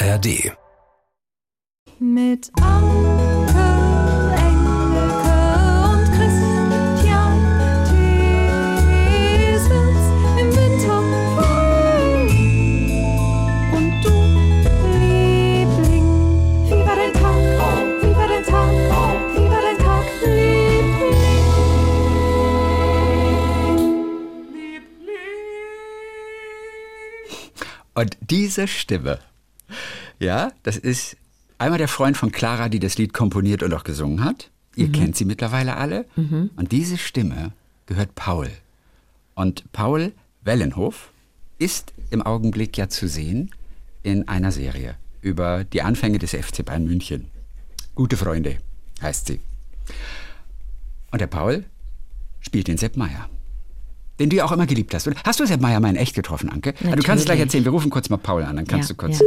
ARD. Mit Anke, Und diese Stimme, ja, das ist einmal der Freund von Clara, die das Lied komponiert und auch gesungen hat. Ihr kennt sie mittlerweile alle. Und diese Stimme gehört Paul. Und Paul Wellenhof ist im Augenblick ja zu sehen in einer Serie über die Anfänge des FC Bayern München. Gute Freunde heißt sie. Und der Paul spielt den Sepp Meier. Den du ja auch immer geliebt hast. Hast du Sepp Meier mal in echt getroffen, Anke? Ja, du kannst es gleich Natürlich. erzählen. Wir rufen kurz mal Paul an, dann kannst Ja, du kurz, ja.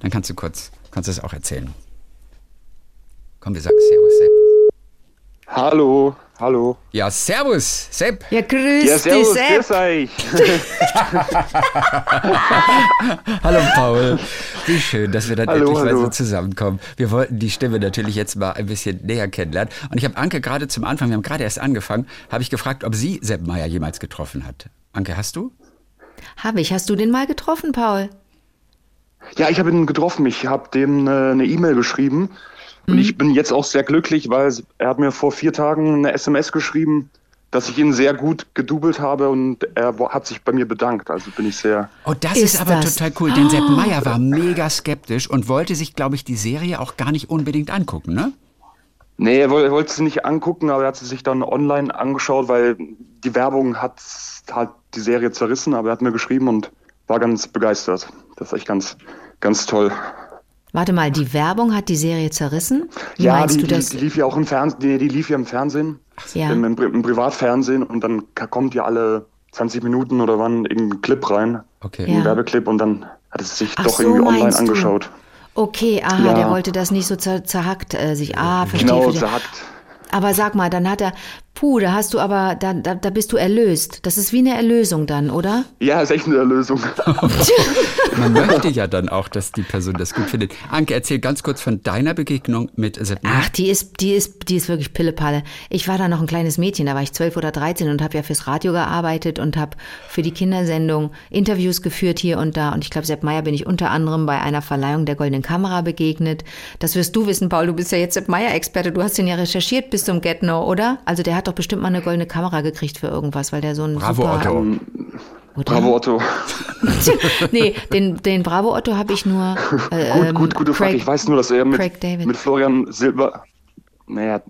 dann kannst du kurz, kannst du es auch erzählen. Komm, wir sagen Servus, Sepp. Hallo, hallo. Ja, Servus, Sepp. Ja, grüß Ja, dich, Sepp. grüß euch. Hallo Paul. Wie schön, dass wir dann Hallo, endlich mal so hallo. zusammenkommen. Wir wollten die Stimme natürlich jetzt mal ein bisschen näher kennenlernen. Und ich habe Anke gerade zum Anfang, wir haben gerade erst angefangen, habe ich gefragt, ob sie Sepp Meier jemals getroffen hat. Anke, hast du? Habe ich. Hast du den mal getroffen, Paul? Ja, ich habe ihn getroffen. Ich habe dem äh, eine E-Mail geschrieben. Und ich bin jetzt auch sehr glücklich, weil er hat mir vor vier Tagen eine SMS geschrieben, dass ich ihn sehr gut gedoubelt habe und er hat sich bei mir bedankt. Also bin ich sehr. Oh, das Ist ist, aber das- total cool, denn Sepp Meier war mega skeptisch und wollte sich, glaube ich, die Serie auch gar nicht unbedingt angucken, ne? Nee, er er wollte sie nicht angucken, aber er hat sie sich dann online angeschaut, weil die Werbung hat halt die Serie zerrissen, aber er hat mir geschrieben und war ganz begeistert. Das ist echt ganz, ganz toll. Warte mal, die Werbung hat die Serie zerrissen? Wie Ja, meinst die, du das? die, die lief ja auch im Fernsehen, die, die lief ja im Fernsehen, Ja. im, im, im Privatfernsehen und dann kommt ja alle 20 Minuten oder wann irgendein Clip rein, Okay. Ja. ein Werbeclip und dann hat es sich Ach doch so, irgendwie online meinst du? angeschaut. Okay, aha, Ja. der wollte das nicht so zer zerhackt äh, sich. Ah, verstehe. Genau, verstehe. sagt. Aber sag mal, dann hat er, puh, da hast du aber, da, da, da bist du erlöst. Das ist wie eine Erlösung dann, oder? Ja, ist echt eine Erlösung. Man möchte ja dann auch, dass die Person das gut findet. Anke, erzähl ganz kurz von deiner Begegnung mit Sepp Meier. Ach, die ist, die ist, die ist wirklich Pillepalle. Ich war da noch ein kleines Mädchen, da war ich zwölf oder dreizehn und habe ja fürs Radio gearbeitet und habe für die Kindersendung Interviews geführt hier und da. Und ich glaube, Sepp Meier bin ich unter anderem bei einer Verleihung der Goldenen Kamera begegnet. Das wirst du wissen, Paul. Du bist ja jetzt Sepp Meier-Experte. Du hast den ja recherchiert bis zum Get No, oder? Also der hat doch bestimmt mal eine Goldene Kamera gekriegt für irgendwas, weil der so ein Bravo, super, Otto. Oder? Bravo, Otto. nee, den, den Bravo Otto habe ich nur. Äh, Gut, ähm, gut, gute Frage. Craig- Ich weiß nur, dass er mit, mit Florian Silber, naja,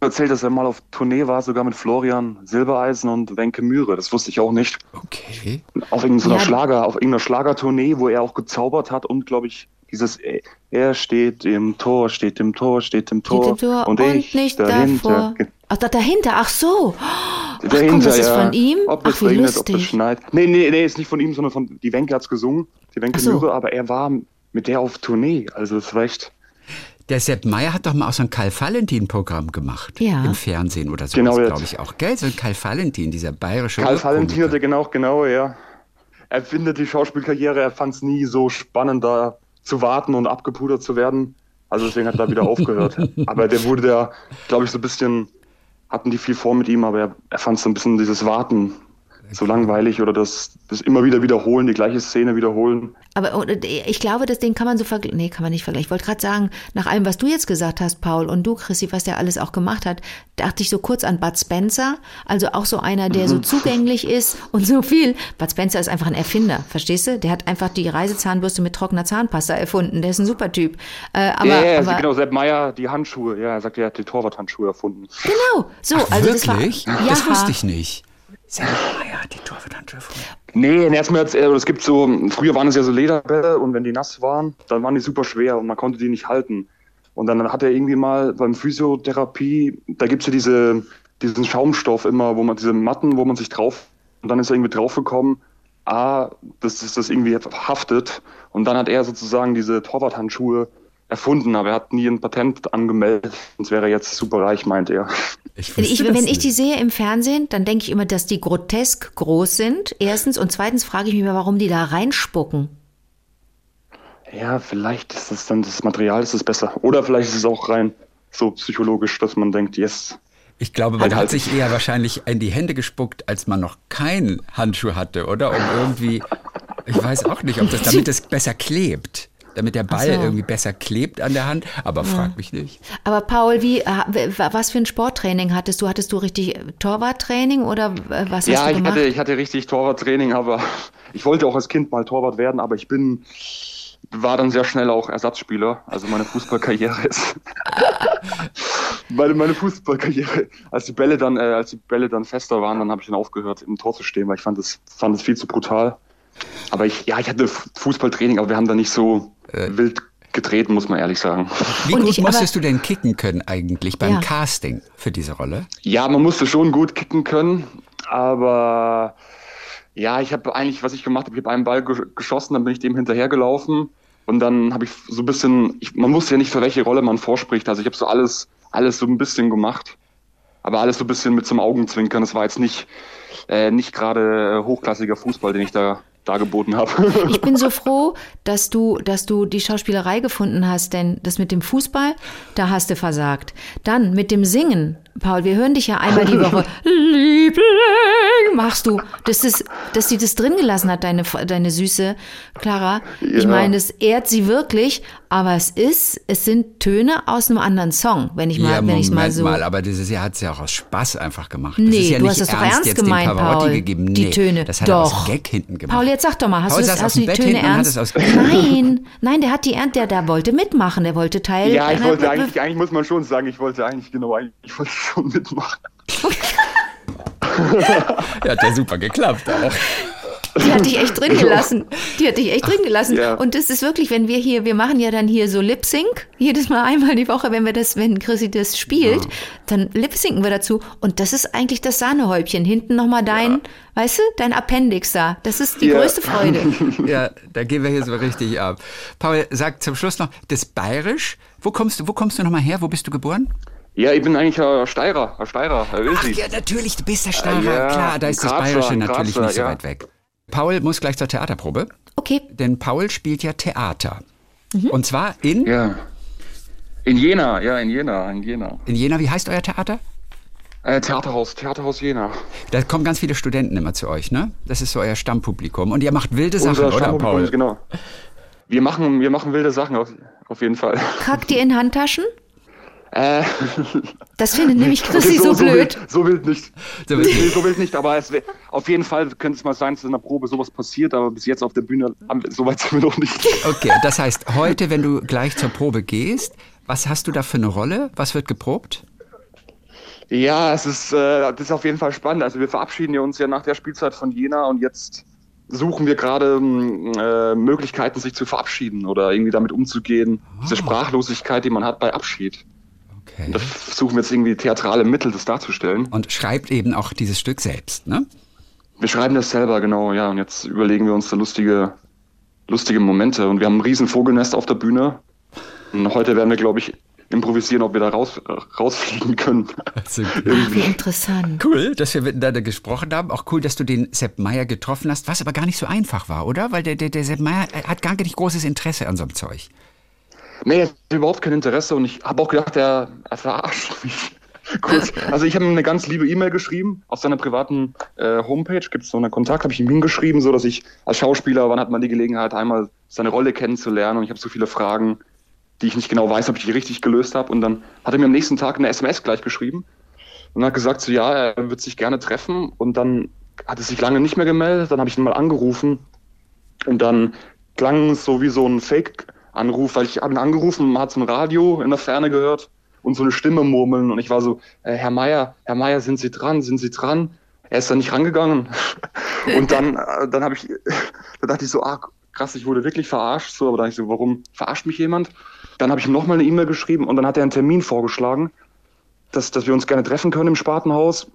erzählt, dass er mal auf Tournee war, sogar mit Florian Silbereisen und Wenke Mühre. Das wusste ich auch nicht. Okay. Auf irgendeiner Ja. Schlager, auf irgendeiner Schlagertournee, wo er auch gezaubert hat und glaube ich dieses äh, er steht im Tor, steht im Tor, steht im Tor, Steht im Tor und, ich nicht dahinter. davor. Ach, da, dahinter, ach so. Ach komm, das ist ja. von ihm? Ob Ach, es wie regnet, ob es lustig. schneit. Nee, nee, nee, ist nicht von ihm, sondern von die Wenke hat's gesungen, die Wenke Ach so. Mühre, aber er war mit der auf Tournee, also es war echt Der Sepp Meier hat doch mal auch so ein Karl-Valentin-Programm gemacht. Ja. Im Fernsehen oder so, Genau, glaube ich auch. Gell? So ein Karl Valentin, dieser bayerische Karl Valentin Urkomiker. hatte genau, genau, ja. Er findet die Schauspielkarriere, er fand es nie so spannend, da zu warten und abgepudert zu werden. Also deswegen hat er wieder aufgehört. Aber der wurde da, glaube ich, so ein bisschen, hatten die viel vor mit ihm, aber er, er fand so ein bisschen dieses Warten so langweilig oder das, das immer wieder wiederholen, die gleiche Szene wiederholen. Aber äh, ich glaube, das Ding kann man so vergleichen. Nee, kann man nicht vergleichen. Ich wollte gerade sagen, nach allem, was du jetzt gesagt hast, Paul, und du, Chrissy, was der alles auch gemacht hat, dachte ich so kurz an Bud Spencer. Also auch so einer, der Mhm. so zugänglich ist und so viel. Bud Spencer ist einfach ein Erfinder, verstehst du? Der hat einfach die Reisezahnbürste mit trockener Zahnpasta erfunden. Der ist ein super Typ. Äh, aber, ja, ja, aber genau, Sepp Meier, die Handschuhe, ja, er sagt, er hat die Torwarthandschuhe erfunden. genau, so. Ach, also wirklich? das war. das Ja. wusste ich nicht. Sepp Meier hat die Torwarthandschuhe erfunden. Nee, erstmal jetzt, es gibt so, früher waren es ja so Lederbälle und wenn die nass waren, dann waren die super schwer und man konnte die nicht halten. Und dann hat er irgendwie mal beim Physiotherapie, da gibt's ja diese, diesen Schaumstoff immer, wo man diese Matten, wo man sich drauf, und dann ist er irgendwie draufgekommen, ah, das, das irgendwie haftet. Und dann hat er sozusagen diese Torwarthandschuhe erfunden, aber er hat nie ein Patent angemeldet, sonst wäre er jetzt super reich, meint er. Ich ich, wenn ich die sehe im Fernsehen, dann denke ich immer, dass die grotesk groß sind. Erstens. Und zweitens frage ich mich mal, warum die da reinspucken. Ja, vielleicht ist das dann das Material ist es besser. Oder vielleicht ist es auch rein so psychologisch, dass man denkt, yes. Ich glaube, man Halt, hat halt. sich eher wahrscheinlich in die Hände gespuckt, als man noch keinen Handschuh hatte, oder? Um irgendwie, ich weiß auch nicht, ob das, damit es besser klebt. Damit der Ball so. irgendwie besser klebt an der Hand, aber frag mich nicht. Aber Paul, wie, äh, was für ein Sporttraining hattest du? Hattest du richtig Torwarttraining oder was Ja, hast du ich gemacht? hatte, ich hatte richtig Torwarttraining, aber ich wollte auch als Kind mal Torwart werden, aber ich bin war dann sehr schnell auch Ersatzspieler. Also meine Fußballkarriere ist meine, meine Fußballkarriere, als die Bälle dann, äh, als die Bälle dann fester waren, dann habe ich dann aufgehört, im Tor zu stehen, weil ich fand es fand es viel zu brutal. Aber ich, ja, ich hatte Fußballtraining, aber wir haben da nicht so wild getreten, muss man ehrlich sagen. Wie gut musstest du denn kicken können eigentlich beim Ja. Casting für diese Rolle? Ja, man musste schon gut kicken können, aber ja, ich habe eigentlich, was ich gemacht habe, ich habe einen Ball ge geschossen, dann bin ich dem hinterhergelaufen und dann habe ich so ein bisschen, ich, man wusste ja nicht, für welche Rolle man vorspricht, also ich habe so alles, alles so ein bisschen gemacht, aber alles so ein bisschen mit zum Augenzwinkern. Das war jetzt nicht, äh, nicht gerade äh, hochklassiger Fußball, den ich da dargeboten habe. Ich bin so froh, dass du, dass du die Schauspielerei gefunden hast, denn das mit dem Fußball, da hast du versagt. Dann mit dem Singen, Paul, wir hören dich ja einmal die Woche. Liebling, machst du. Das ist, dass sie das drin gelassen hat, deine, deine süße Clara. Ich Ja. meine, das ehrt sie wirklich, aber es ist, es sind Töne aus einem anderen Song, wenn ich mal, ja, wenn ich mal Moment so. mal, aber dieses Jahr hat es ja auch aus Spaß einfach gemacht. Das Nee, ist ja du nicht hast das doch ernst gemeint, Paul. gegeben. Nee, Die Töne. Das hat er aus Doch. Gag hinten gemacht. Paul, jetzt sag doch mal, hast, Paul du, das, hast du die Bett Töne ernst? Nein, nein, der hat die Ernst, der, der wollte mitmachen, der wollte Teil. ja, ich einer- wollte eigentlich, eigentlich muss man schon sagen, ich wollte eigentlich, genau, eigentlich, ich wollte schon mitmachen. Ja, hat ja super geklappt auch. Die hat dich echt drin gelassen. Die hat dich echt drin gelassen. Ja. Und das ist wirklich, wenn wir hier, wir machen ja dann hier so Lip Sync, jedes Mal einmal die Woche, wenn wir das, wenn Chrissy das spielt, dann Lip Synken wir dazu. Und das ist eigentlich das Sahnehäubchen. Hinten nochmal dein, weißt du, dein Appendix da. Das ist die Ja. größte Freude. Ja, da gehen wir hier so richtig ab. Paul, sag zum Schluss noch, das Bayerisch, wo kommst du, wo kommst du nochmal her? Wo bist du geboren? Ja, ich bin eigentlich ein Steirer, ein Steirer, ein Ach ja, natürlich, du bist der Steirer. Ja, Klar, da ist das Grazer, Bayerische natürlich Grazer, nicht so ja. weit weg. Paul muss gleich zur Theaterprobe, Okay. denn Paul spielt ja Theater. Und zwar in, Ja. In Jena, ja, in Jena, in Jena. in Jena, wie heißt euer Theater? Äh, Theaterhaus, Theaterhaus Jena. Da kommen ganz viele Studenten immer zu euch, ne? Das ist so euer Stammpublikum. Und ihr macht wilde Sachen, Unser oder Stammpublikum, Paul? Genau. Wir machen, wir machen wilde Sachen auf, auf jeden Fall. Kackt ihr in Handtaschen? Äh, Das findet nämlich Chrissy okay, so, blöd. wild, so wild nicht. So wild Nee, so wild nicht, aber es wär, auf jeden Fall könnte es mal sein, dass in der Probe sowas passiert, aber bis jetzt auf der Bühne, haben wir- so weit sind wir noch nicht. Okay, das heißt, heute, wenn du gleich zur Probe gehst, was hast du da für eine Rolle? Was wird geprobt? Ja, es ist, äh, das ist auf jeden Fall spannend. Also wir verabschieden uns ja nach der Spielzeit von Jena und jetzt suchen wir gerade ähm, äh, Möglichkeiten, sich zu verabschieden oder irgendwie damit umzugehen. Diese Sprachlosigkeit, die man hat bei Abschied. Okay. Da versuchen wir jetzt irgendwie theatrale Mittel, das darzustellen. Und schreibt eben auch dieses Stück selbst, ne? Wir schreiben das selber, genau, ja. Und jetzt überlegen wir uns da lustige, lustige Momente. Und wir haben ein riesen Vogelnest auf der Bühne. Und heute werden wir, glaube ich, improvisieren, ob wir da raus, äh, rausfliegen können. Also, Wie interessant. cool, dass wir miteinander gesprochen haben. Auch cool, dass du den Sepp Meier getroffen hast, was aber gar nicht so einfach war, oder? Weil der, der, der Sepp Meier hat gar nicht großes Interesse an so einem Zeug. Nee, er hat überhaupt kein Interesse und ich habe auch gedacht, er, er verarscht mich. Kurz. Also ich habe ihm eine ganz liebe E-Mail geschrieben. Auf seiner privaten äh, Homepage gibt es so einen Kontakt, habe ich ihm hingeschrieben, so dass ich als Schauspieler, wann hat man die Gelegenheit, einmal seine Rolle kennenzulernen und ich habe so viele Fragen, die ich nicht genau weiß, ob ich die richtig gelöst habe. Und dann hat er mir am nächsten Tag eine SMS gleich geschrieben und hat gesagt, so ja, er wird sich gerne treffen. Und dann hat er sich lange nicht mehr gemeldet. Dann habe ich ihn mal angerufen und dann klang es so wie so ein Fake-Anruf, weil ich habe ihn angerufen, man hat so ein Radio in der Ferne gehört und so eine Stimme murmeln und ich war so, äh, Herr Meier, Herr Meier, sind Sie dran, sind Sie dran? Er ist dann nicht rangegangen und dann, äh, dann habe ich, da dachte ich so, ah, krass, ich wurde wirklich verarscht, so, aber dann dachte ich so, warum verarscht mich jemand? Dann habe ich ihm nochmal eine E-Mail geschrieben und dann hat er einen Termin vorgeschlagen, dass, dass wir uns gerne treffen können im Spatenhaus.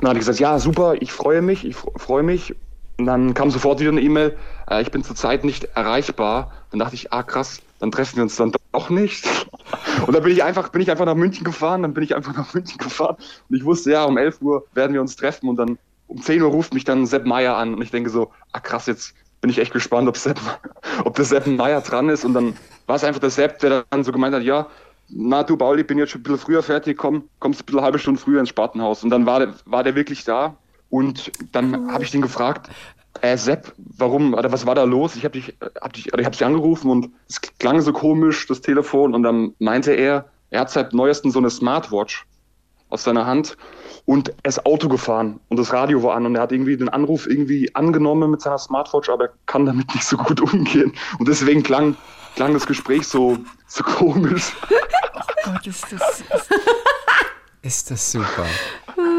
Dann habe ich gesagt, ja, super, ich freue mich, ich fr- freue mich. Und dann kam sofort wieder eine E-Mail, äh, ich bin zurzeit nicht erreichbar. Dann dachte ich, ah krass, dann treffen wir uns dann doch nicht. Und dann bin ich einfach, bin ich einfach nach München gefahren, dann bin ich einfach nach München gefahren. Und ich wusste, ja, um 11 Uhr werden wir uns treffen und dann um 10 Uhr ruft mich dann Sepp Meier an und ich denke so, ah krass, jetzt bin ich echt gespannt, ob, Sepp, ob der Sepp Meier dran ist. Und dann war es einfach der Sepp, der dann so gemeint hat, ja, na du Pauli, ich bin jetzt schon ein bisschen früher fertig, komm, kommst ein bisschen eine halbe Stunde früher ins Spartenhaus. Und dann war der, war der wirklich da. Und dann habe ich den gefragt, äh, Sepp, warum, oder was war da los? Ich habe dich, hab dich, oder ich habe dich angerufen und es klang so komisch, das Telefon. Und dann meinte er, er hat seit neuestem so eine Smartwatch aus seiner Hand und er ist Auto gefahren und das Radio war an und er hat irgendwie den Anruf irgendwie angenommen mit seiner Smartwatch, aber er kann damit nicht so gut umgehen. Und deswegen klang, klang das Gespräch so, so komisch. Gott, ist das, ist, ist das super.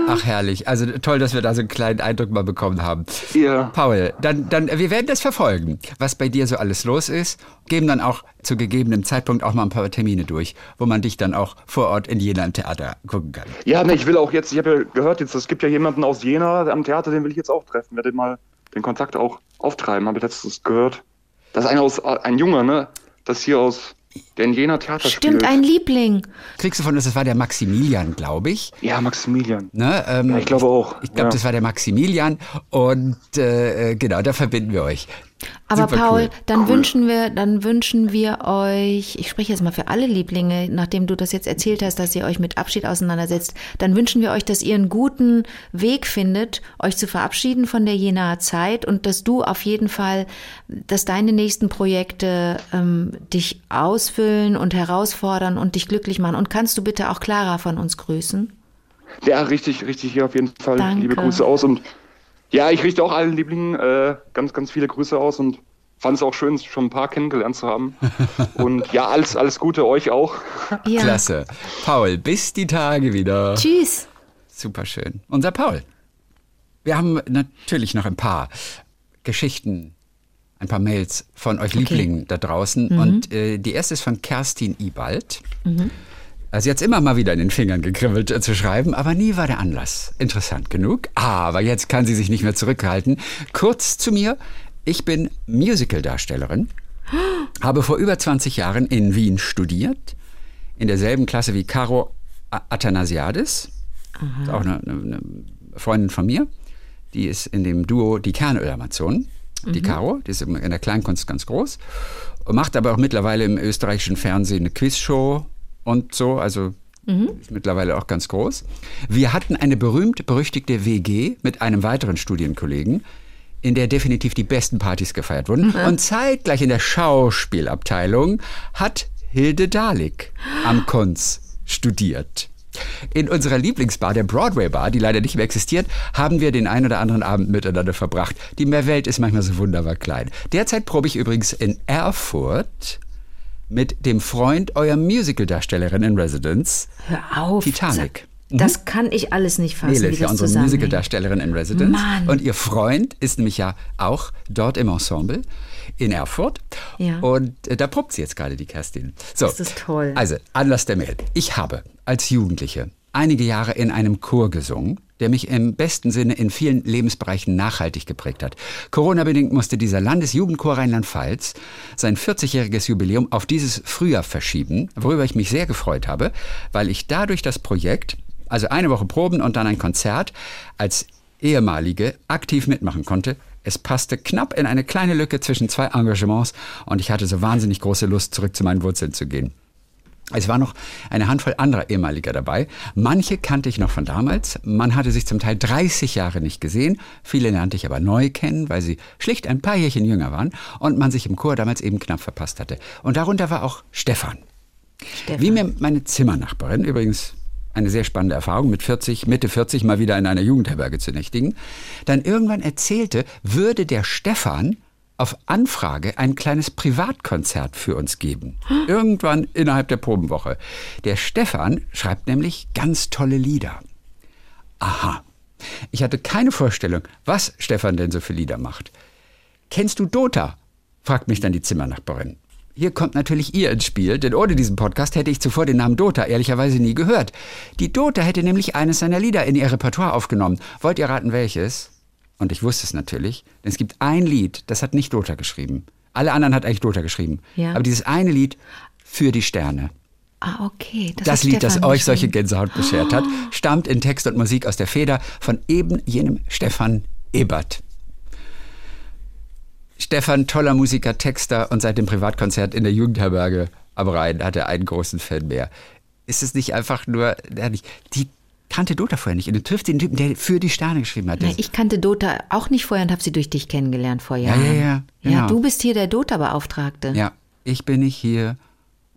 Ach, herrlich. Also toll, dass wir da so einen kleinen Eindruck mal bekommen haben. Ja. Paul, dann, dann, wir werden das verfolgen, was bei dir so alles los ist. Geben dann auch zu gegebenem Zeitpunkt auch mal ein paar Termine durch, wo man dich dann auch vor Ort in Jena im Theater gucken kann. Ja, ne, ich will auch jetzt, ich habe ja gehört, jetzt, es gibt ja jemanden aus Jena am Theater, den will ich jetzt auch treffen. Werde mal den Kontakt auch auftreiben, habe ich letztens gehört. Das ist einer aus, ein Junger, ne? Das hier aus, der in Jena Theater Stimmt, spielt. ein Liebling. Kriegst du von uns, das war der Maximilian, glaube ich. Ja, Maximilian. Ne, ähm, Ja, ich glaube auch. Ich glaube, Ja. das war der Maximilian und äh, genau, da verbinden wir euch. Aber Super Paul, cool. dann Cool. wünschen wir, dann wünschen wir euch, ich spreche jetzt mal für alle Lieblinge, nachdem du das jetzt erzählt hast, dass ihr euch mit Abschied auseinandersetzt, dann wünschen wir euch, dass ihr einen guten Weg findet, euch zu verabschieden von der Jenaer Zeit und dass du auf jeden Fall, dass deine nächsten Projekte ähm, dich ausfüllen und herausfordern und dich glücklich machen. Und kannst du bitte auch Clara von uns grüßen? Ja, richtig, richtig hier auf jeden Fall. Danke. Liebe Grüße aus und ja, ich richte auch allen Lieblingen äh, ganz, ganz viele Grüße aus und fand es auch schön, schon ein paar kennengelernt zu haben. und ja, alles, alles Gute euch auch. Ja. Klasse. Paul, bis die Tage wieder. Tschüss. Super schön. Unser Paul. Wir haben natürlich noch ein paar Geschichten, ein paar Mails von euch Lieblingen da draußen. Und äh, die erste ist von Kerstin Ibald. Also sie hat immer mal wieder in den Fingern gekribbelt äh, zu schreiben, aber nie war der Anlass interessant genug. Aber jetzt kann sie sich nicht mehr zurückhalten. Kurz zu mir. Ich bin Musicaldarstellerin, habe vor über 20 Jahren in Wien studiert, in derselben Klasse wie Caro Athanasiadis, auch eine, eine, Freundin von mir, die ist in dem Duo Die Kernöl-Amazonen, die Caro, die ist in der Kleinkunst ganz groß, macht aber auch mittlerweile im österreichischen Fernsehen eine Quizshow und so, also ist mittlerweile auch ganz groß. Wir hatten eine berühmt-berüchtigte WG mit einem weiteren Studienkollegen, in der definitiv die besten Partys gefeiert wurden. Und zeitgleich in der Schauspielabteilung hat Hilde Dalik am Kunz studiert. In unserer Lieblingsbar, der Broadway Bar, die leider nicht mehr existiert, haben wir den ein oder anderen Abend miteinander verbracht. Die Meerwelt ist manchmal so wunderbar klein. Derzeit probe ich übrigens in Erfurt mit dem Freund eurer Musicaldarstellerin in Residence, Hör auf. Titanic. Das kann ich alles nicht fassen, Nele ist ja unsere. Musicaldarstellerin in Residence. Mann. Und ihr Freund ist nämlich ja auch dort im Ensemble in Erfurt. Ja. Und äh, da probt sie jetzt gerade die Kerstin. So, Das ist toll. Also, Anlass der Mail. Ich habe als Jugendliche einige Jahre in einem Chor gesungen, der mich im besten Sinne in vielen Lebensbereichen nachhaltig geprägt hat. Corona-bedingt musste dieser Landesjugendchor Rheinland-Pfalz sein 40-jähriges Jubiläum auf dieses Frühjahr verschieben, worüber ich mich sehr gefreut habe, weil ich dadurch das Projekt, also eine Woche Proben und dann ein Konzert, als ehemalige aktiv mitmachen konnte. Es passte knapp in eine kleine Lücke zwischen zwei Engagements und ich hatte so wahnsinnig große Lust, zurück zu meinen Wurzeln zu gehen. Es war noch eine Handvoll anderer ehemaliger dabei. Manche kannte ich noch von damals. Man hatte sich zum Teil 30 Jahre nicht gesehen. Viele lernte ich aber neu kennen, weil sie schlicht ein paar Jährchen jünger waren und man sich im Chor damals eben knapp verpasst hatte. Und darunter war auch Stefan. Stefan. Wie mir meine Zimmernachbarin, übrigens eine sehr spannende Erfahrung, mit 40, Mitte 40 mal wieder in einer Jugendherberge zu nächtigen, dann irgendwann erzählte, würde der Stefan auf Anfrage ein kleines Privatkonzert für uns geben. Irgendwann innerhalb der Probenwoche. Der Stefan schreibt nämlich ganz tolle Lieder. Aha. Ich hatte keine Vorstellung, was Stefan denn so für Lieder macht. Kennst du Dota? fragt mich dann die Zimmernachbarin. Hier kommt natürlich ihr ins Spiel, denn ohne diesen Podcast hätte ich zuvor den Namen Dota ehrlicherweise nie gehört. Die Dota hätte nämlich eines seiner Lieder in ihr Repertoire aufgenommen. Wollt ihr raten, welches? Und ich wusste es natürlich, denn es gibt ein Lied, das hat nicht Dota geschrieben. Alle anderen hat eigentlich Dota geschrieben. Ja. Aber dieses eine Lied für die Sterne. Ah, okay. Das, Das, Lied, das Stefan euch solche. Gänsehaut beschert hat, stammt in Text und Musik aus der Feder von eben jenem Stefan Ebert. Stefan, toller Musiker, Texter und seit dem Privatkonzert in der Jugendherberge am Rhein hat er einen großen Fan mehr. Ist es nicht einfach nur, die kannte Dota vorher nicht. Und du trifft den Typen, der für die Sterne geschrieben hat. Na, Das- ich kannte Dota auch nicht vorher und habe sie durch dich kennengelernt vor ja, Jahren. ja, ja. Ja, Genau. du bist hier der Dota-Beauftragte. Ja, ich bin nicht hier,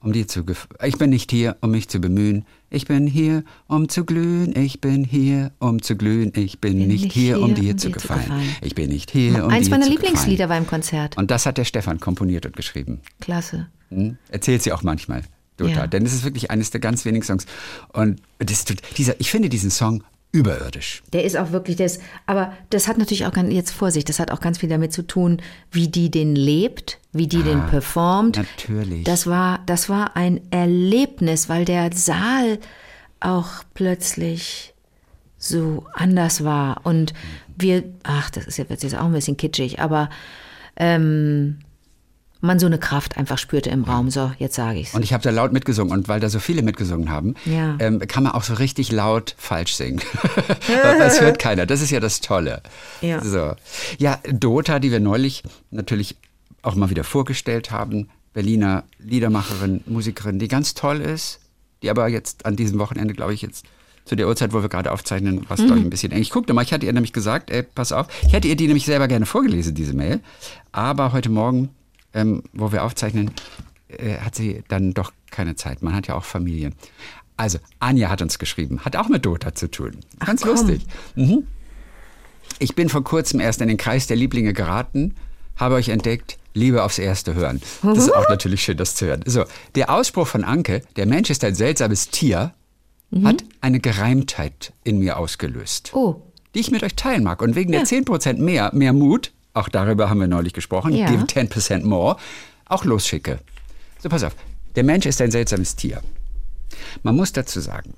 um dir zu Ich bin nicht hier, um mich zu bemühen. Ich bin hier, um zu glühen. Ich bin hier, um zu glühen. Ich bin, nicht hier, um dir zu gefallen. Ich bin nicht hier, um Eins dir meiner zu Lieblingslieder gefallen. beim Konzert. Und das hat der Stefan komponiert und geschrieben. Klasse. Hm? Erzählt sie auch manchmal. Dota. Ja. Denn es ist wirklich eines der ganz wenigen Songs. Und das, dieser, ich finde diesen Song überirdisch. Der ist auch wirklich, ist, aber das hat natürlich auch ganz, jetzt Vorsicht, das hat auch ganz viel damit zu tun, wie die den lebt, wie die den performt. natürlich. Das war, das war ein Erlebnis, weil der Saal auch plötzlich so anders war und wir, ach, das ist wird jetzt auch ein bisschen kitschig, aber ähm, man so eine Kraft einfach spürte im Raum. So, jetzt sage ich's. Und ich habe da laut mitgesungen und weil da so viele mitgesungen haben, Ja. ähm, kann man auch so richtig laut falsch singen. das hört keiner. Das ist ja das Tolle. Ja. So. ja, Dota, die wir neulich natürlich auch mal wieder vorgestellt haben, Berliner Liedermacherin, Musikerin, die ganz toll ist, die aber jetzt an diesem Wochenende, glaube ich, jetzt zu der Uhrzeit, wo wir gerade aufzeichnen, war es, glaube ich, ein bisschen eng. Ich guckte mal, ich hatte ihr nämlich gesagt, ey, pass auf, ich hätte ihr die nämlich selber gerne vorgelesen, diese Mail, aber heute Morgen, ähm, wo wir aufzeichnen, äh, hat sie dann doch keine Zeit. Man hat ja auch Familie. Also, Anja hat uns geschrieben, hat auch mit Dota zu tun. Ganz komm. lustig. Mhm. Ich bin vor kurzem erst in den Kreis der Lieblinge geraten, habe euch entdeckt, Liebe aufs Erste hören. Das ist auch natürlich schön, das zu hören. So, der Ausspruch von Anke, der Mensch ist ein seltsames Tier, hat eine Gereimtheit in mir ausgelöst Oh, die ich mit euch teilen mag. Und wegen der 10% mehr, mehr Mut, auch darüber haben wir neulich gesprochen, Ja. give 10% more, auch losschicke. So, pass auf. Der Mensch ist ein seltsames Tier. Man muss dazu sagen,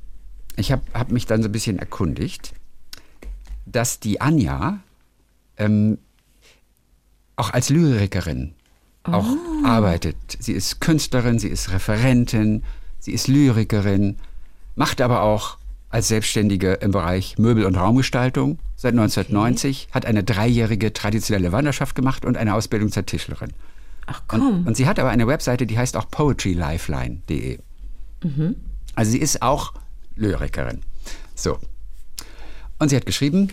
ich habe hab mich dann so ein bisschen erkundigt, dass die Anja ähm, auch als Lyrikerin auch arbeitet. Sie ist Künstlerin, sie ist Referentin, sie ist Lyrikerin, macht aber auch als Selbstständige im Bereich Möbel- und Raumgestaltung seit 1990, hat eine dreijährige traditionelle Wanderschaft gemacht und eine Ausbildung zur Tischlerin. ach komm. Und, und sie hat aber eine Webseite, die heißt auch poetrylifeline.de. Also sie ist auch Lyrikerin. So. Und sie hat geschrieben,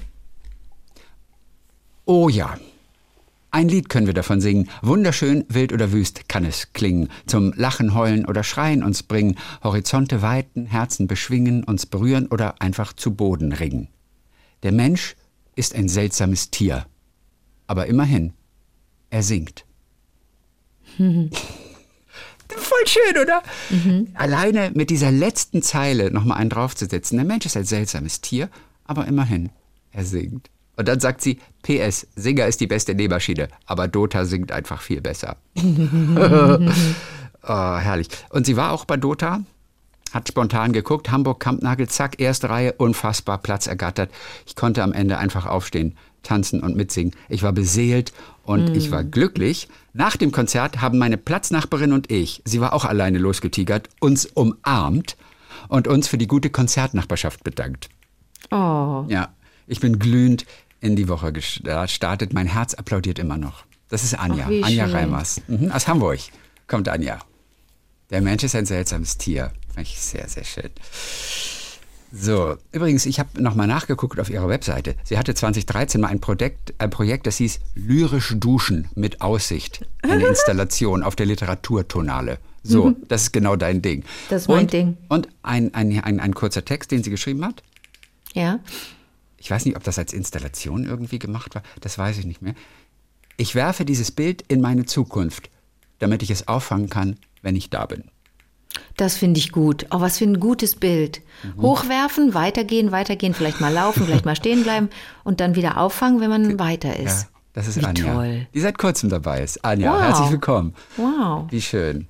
oh ja, ein Lied können wir davon singen. Wunderschön, wild oder wüst kann es klingen. Zum Lachen, Heulen oder Schreien uns bringen. Horizonte weiten, Herzen beschwingen, uns berühren oder einfach zu Boden ringen. Der Mensch ist ein seltsames Tier. Aber immerhin, er singt. Voll schön, oder? Alleine mit dieser letzten Zeile nochmal einen draufzusetzen. Der Mensch ist ein seltsames Tier, aber immerhin, er singt. Und dann sagt sie, PS, Singer ist die beste Nähmaschine, aber Dota singt einfach viel besser. oh, herrlich. Und sie war auch bei Dota, hat spontan geguckt, Hamburg, Kampnagel, zack, erste Reihe, unfassbar Platz ergattert. Ich konnte am Ende einfach aufstehen, tanzen und mitsingen. Ich war beseelt und ich war glücklich. Nach dem Konzert haben meine Platznachbarin und ich, sie war auch alleine losgetigert, uns umarmt und uns für die gute Konzertnachbarschaft bedankt. Oh, Ja, ich bin glühend in die Woche gestartet. Mein Herz applaudiert immer noch. Das ist Anja, Ach, Anja schön. Reimers. Mhm, aus Hamburg kommt Anja. Der Mensch ist ein seltsames Tier. Fand ich sehr, sehr schön. So, übrigens, ich habe nochmal nachgeguckt auf ihrer Webseite. Sie hatte 2013 mal ein Projekt, ein Projekt, das hieß Lyrisch Duschen mit Aussicht. Eine Installation auf der Literaturtonale. So, das ist genau dein Ding. Mhm. Das ist mein und, Ding. Und ein, ein, ein, ein kurzer Text, den sie geschrieben hat. ja. Ich weiß nicht, ob das als Installation irgendwie gemacht war. Das weiß ich nicht mehr. Ich werfe dieses Bild in meine Zukunft, damit ich es auffangen kann, wenn ich da bin. Das finde ich gut. Oh, was für ein gutes Bild. Mhm. Hochwerfen, weitergehen, weitergehen, vielleicht mal laufen, vielleicht mal stehen bleiben und dann wieder auffangen, wenn man weiter ist. Ja, das ist Wie Anja. toll. Die seit kurzem dabei ist. Anja, Wow. herzlich willkommen. Wow. Wie schön.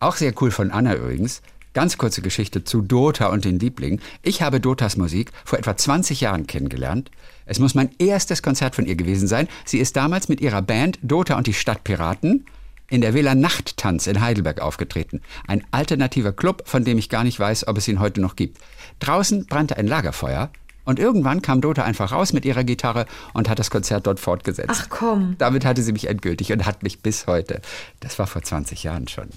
Auch sehr cool von Anna übrigens. Ganz kurze Geschichte zu Dota und den Lieblingen. Ich habe Dotas Musik vor etwa 20 Jahren kennengelernt. Es muss mein erstes Konzert von ihr gewesen sein. Sie ist damals mit ihrer Band Dota und die Stadtpiraten in der Villa Nachttanz in Heidelberg aufgetreten. Ein alternativer Club, von dem ich gar nicht weiß, ob es ihn heute noch gibt. Draußen brannte ein Lagerfeuer Und irgendwann kam Dota einfach raus mit ihrer Gitarre und hat das Konzert dort fortgesetzt. Ach komm. Damit hatte sie mich endgültig und hat mich bis heute. Das war vor 20 Jahren schon.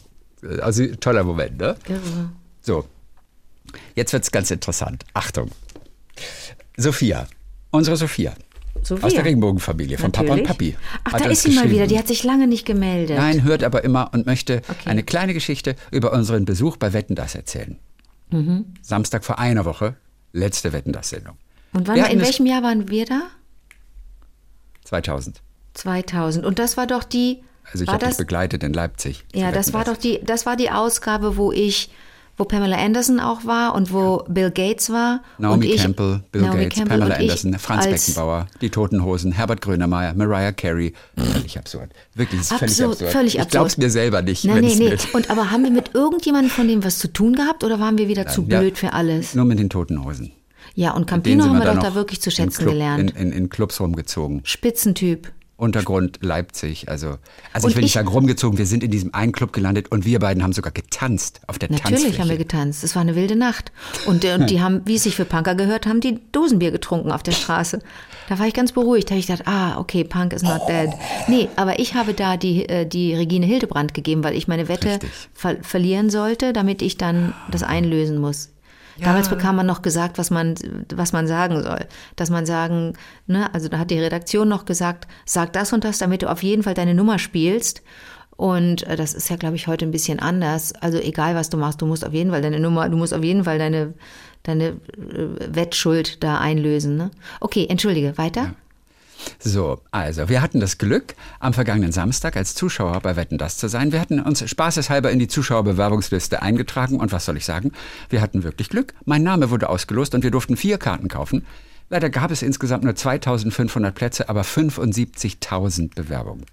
Also toller Moment, ne? Irre. So, jetzt wird's ganz interessant. Achtung. Sophia, unsere Sophia. Sophia. Aus der Regenbogenfamilie von Papa und Natürlich. Papi. Ach, da ist sie mal wieder. Die hat sich lange nicht gemeldet. Nein, hört aber immer und möchte Okay. eine kleine Geschichte über unseren Besuch bei Wetten das erzählen. Mhm. Samstag vor einer Woche, letzte Wetten das Sendung. Und wann, in es- welchem Jahr waren wir da? 2000. 2000. Und das war doch die. Also ich habe dich begleitet in Leipzig. zu ja, das war doch die, das war die Ausgabe, wo ich, wo Pamela Anderson auch war und wo Bill Gates war. Naomi ich, Campbell, Bill Naomi Gates, Campbell Pamela ich Anderson, Franz Beckenbauer, die Toten Hosen, Herbert Grönemeyer, Mariah Carey. Völlig absurd. Wirklich, ist völlig Absurd, absurd. völlig ich absurd. glaub's mir selber nicht. Nein, nee, nee. Und aber haben wir mit irgendjemandem von dem was zu tun gehabt oder waren wir wieder zu Ja, blöd für alles? Nur mit den Toten Hosen. Ja, und Campino haben wir doch da wirklich zu schätzen Club, gelernt. In, in, in Clubs rumgezogen. Spitzentyp. Untergrund Leipzig. Also, also Und ich nicht ich- sagen rumgezogen, wir sind in diesem einen Club gelandet und wir beiden haben sogar getanzt auf der Natürlich Tanzfläche. haben wir getanzt. Es war eine wilde Nacht. Und, äh, und die haben, wie es sich für Punker gehört, haben die Dosenbier getrunken auf der Straße. Da war ich ganz beruhigt. Da habe ich gedacht, ah, okay, Punk is not dead. Nee, aber ich habe da die, äh, die Regine Hildebrand gegeben, weil ich meine Wette ver verlieren sollte, damit ich dann das einlösen muss. Damals bekam man noch gesagt, was man, was man sagen soll. Dass man sagen, ne, also da hat die Redaktion noch gesagt, sag das und das, damit du auf jeden Fall deine Nummer spielst. Und äh, das ist ja, glaube ich, heute ein bisschen anders. Also egal, was du machst, du musst auf jeden Fall deine Nummer, du musst auf jeden Fall deine, deine äh, Wettschuld da einlösen. Ne? Okay, entschuldige, weiter? So, also wir hatten das Glück, am vergangenen Samstag als Zuschauer bei Wetten das zu sein. Wir hatten uns spaßeshalber in die Zuschauerbewerbungsliste eingetragen und was soll ich sagen? Wir hatten wirklich Glück. Mein Name wurde ausgelost und wir durften vier Karten kaufen. Leider gab es insgesamt nur 2500 Plätze, aber 75.000 Bewerbungen.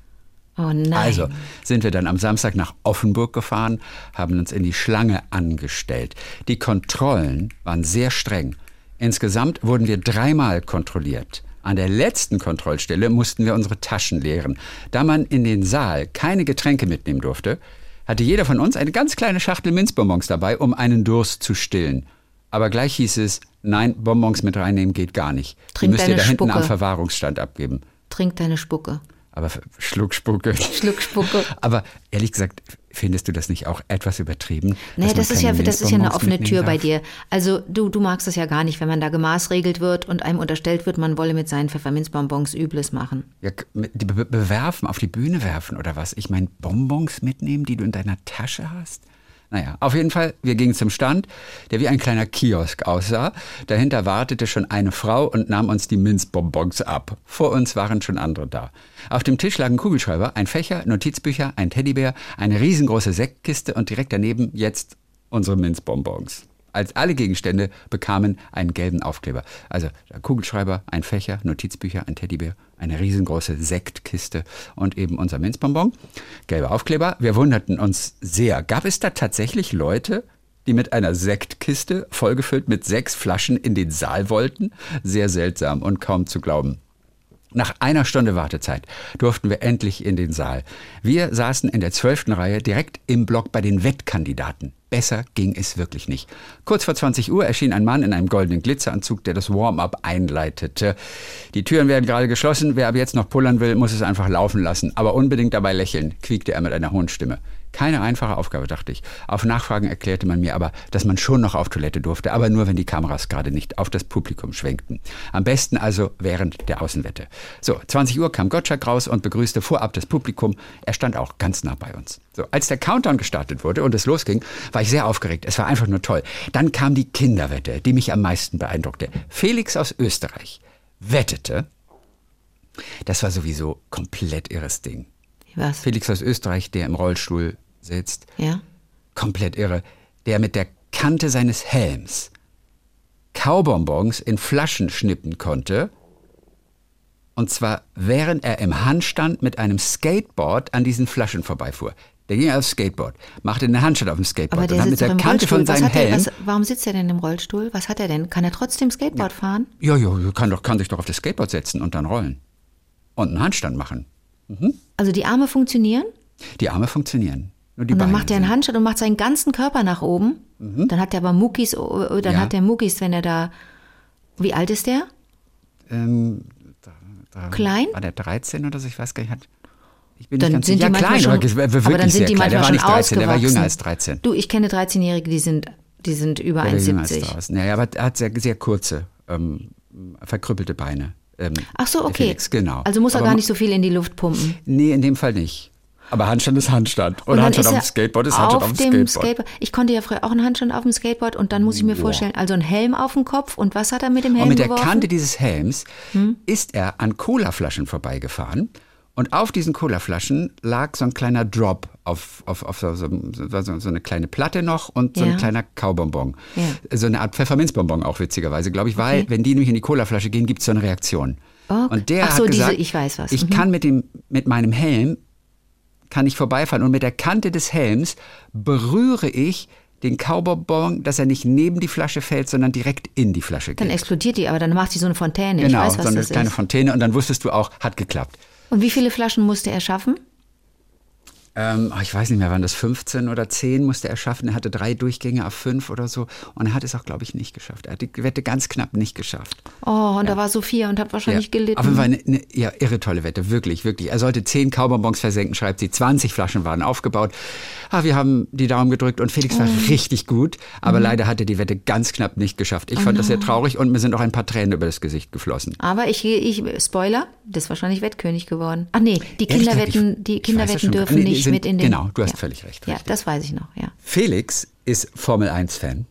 Oh nein. Also sind wir dann am Samstag nach Offenburg gefahren, haben uns in die Schlange angestellt. Die Kontrollen waren sehr streng. Insgesamt wurden wir dreimal kontrolliert. An der letzten Kontrollstelle mussten wir unsere Taschen leeren. Da man in den Saal keine Getränke mitnehmen durfte, hatte jeder von uns eine ganz kleine Schachtel Minzbonbons dabei, um einen Durst zu stillen. Aber gleich hieß es, nein, Bonbons mit reinnehmen geht gar nicht. Die Trink müsst ihr da hinten am Spucke. Verwahrungsstand abgeben. Trink deine Spucke. Aber Schluckspucke. Schluckspucke. Aber ehrlich gesagt, findest du das nicht auch etwas übertrieben? Nee, das ist ja, das ist ja eine offene Tür bei darf? dir. Also du, du magst das ja gar nicht, wenn man da gemaßregelt wird und einem unterstellt wird, man wolle mit seinen Pfefferminzbonbons Übles machen. Ja, die be bewerfen, auf die Bühne werfen oder was? Ich meine, Bonbons mitnehmen, die du in deiner Tasche hast? Naja, auf jeden Fall, wir gingen zum Stand, der wie ein kleiner Kiosk aussah. Dahinter wartete schon eine Frau und nahm uns die Minzbonbons ab. Vor uns waren schon andere da. Auf dem Tisch lagen Kugelschreiber, ein Fächer, Notizbücher, ein Teddybär, eine riesengroße Sektkiste und direkt daneben jetzt unsere Minzbonbons. Als alle Gegenstände bekamen einen gelben Aufkleber. Also Kugelschreiber, ein Fächer, Notizbücher, ein Teddybär, eine riesengroße Sektkiste und eben unser Minzbonbon. Gelber Aufkleber. Wir wunderten uns sehr. Gab es da tatsächlich Leute, die mit einer Sektkiste vollgefüllt mit sechs Flaschen in den Saal wollten? Sehr seltsam und kaum zu glauben. Nach einer Stunde Wartezeit durften wir endlich in den Saal. Wir saßen in der zwölften Reihe direkt im Block bei den Wettkandidaten. Besser ging es wirklich nicht. Kurz vor 20 Uhr erschien ein Mann in einem goldenen Glitzeranzug, der das Warm-up einleitete. Die Türen werden gerade geschlossen. Wer ab jetzt noch pullern will, muss es einfach laufen lassen. Aber unbedingt dabei lächeln, quiekte er mit einer hohen Stimme. Keine einfache Aufgabe, dachte ich. Auf Nachfragen erklärte man mir aber, dass man schon noch auf Toilette durfte, aber nur, wenn die Kameras gerade nicht auf das Publikum schwenkten. Am besten also während der Außenwette. So, 20 Uhr kam Gottschalk raus und begrüßte vorab das Publikum. Er stand auch ganz nah bei uns. So, als der Countdown gestartet wurde und es losging, war ich sehr aufgeregt. Es war einfach nur toll. Dann kam die Kinderwette, die mich am meisten beeindruckte. Felix aus Österreich wettete. Das war sowieso komplett irres Ding. Was? Felix aus Österreich, der im Rollstuhl sitzt, Ja? komplett irre, der mit der Kante seines Helms Kaubonbons in Flaschen schnippen konnte. Und zwar während er im Handstand mit einem Skateboard an diesen Flaschen vorbeifuhr. Der ging aufs Skateboard, machte einen Handstand auf dem Skateboard Aber und der hat mit der Kante Rollstuhl. von seinem der, Helm. was, warum sitzt er denn im Rollstuhl? Was hat er denn? Kann er trotzdem Skateboard fahren? Ja, ja, kann, doch, kann sich doch auf das Skateboard setzen und dann rollen. Und einen Handstand machen. Also die Arme funktionieren? Die Arme funktionieren. Und dann Beine macht er einen Handstand und macht seinen ganzen Körper nach oben. Dann hat er aber Muckis, oh, dann Ja. hat er Muckis, wenn er da Wie alt ist der? Ähm, da, da, Klein? War der 13 oder so? Ich weiß gar nicht. Hat, ich bin Dann nicht ganz sind die. Ja, klein, schon, aber, ge- wirklich aber dann sind die klein. Der manchmal war schon nicht 13, der war jünger als 13. Du, ich kenne 13-Jährige, die sind, die sind über Der war jünger als 1,70. draußen. Ja, ja, aber er hat sehr, sehr kurze, ähm, verkrüppelte Beine. Ähm, Ach so, der okay. Felix, genau. Also muss er Aber gar nicht so viel in die Luft pumpen. Nee, in dem Fall nicht. Aber Handstand ist Handstand. Und dann Handstand auf dem Skateboard ist Handstand auf auf dem dem Skateboard. Ich konnte ja früher auch einen Handstand auf dem Skateboard und dann muss ich mir vorstellen, also ein Helm auf dem Kopf und was hat er mit dem Helm Und mit der geworfen? Hm? Kante dieses Helms ist er an Colaflaschen vorbeigefahren. Und auf diesen Colaflaschen lag so ein kleiner Drop auf, auf, auf so, so, so, so eine kleine Platte noch und so Ja. ein kleiner Kaubonbon. Ja. So eine Art Pfefferminzbonbon auch witzigerweise, glaube ich, weil wenn die nämlich in die Colaflasche gehen, gibt es so eine Reaktion. Okay. Und der Ach so, hat diese- gesagt, ich weiß was. ich Mhm. kann mit, dem, mit meinem Helm kann ich vorbeifahren und mit der Kante des Helms berühre ich den Kaubonbon, dass er nicht neben die Flasche fällt, sondern direkt in die Flasche geht. Dann explodiert die, aber dann macht die so eine Fontäne. Genau, ich weiß, was so eine kleine ist. Fontäne und dann wusstest du auch, hat geklappt. Und wie viele Flaschen musste er schaffen? Ähm, oh, ich weiß nicht mehr, waren das 15 oder 10 musste er schaffen. Er hatte drei Durchgänge auf fünf oder so und er hat es auch, glaube ich, nicht geschafft. Er hat die Wette ganz knapp nicht geschafft. Oh, und da war Sophia und hat wahrscheinlich ja. gelitten. Jeden Fall eine, eine ja, irre tolle Wette, wirklich, wirklich. Er sollte 10 Kaubonbons versenken, schreibt sie. 20 Flaschen waren aufgebaut. Ah, wir haben die Daumen gedrückt und Felix war Oh. richtig gut, Mhm. aber leider hat er die Wette ganz knapp nicht geschafft. Ich fand das sehr traurig und mir sind auch ein paar Tränen über das Gesicht geflossen. aber ich, ich, Spoiler, das ist wahrscheinlich Wettkönig geworden. Ach nee, die Kinderwetten, die gar- dürfen nee, nicht sind- mit in den. genau, du hast ja. völlig recht, Ja, richtig. das weiß ich noch, ja. Felix ist Formel 1-Fan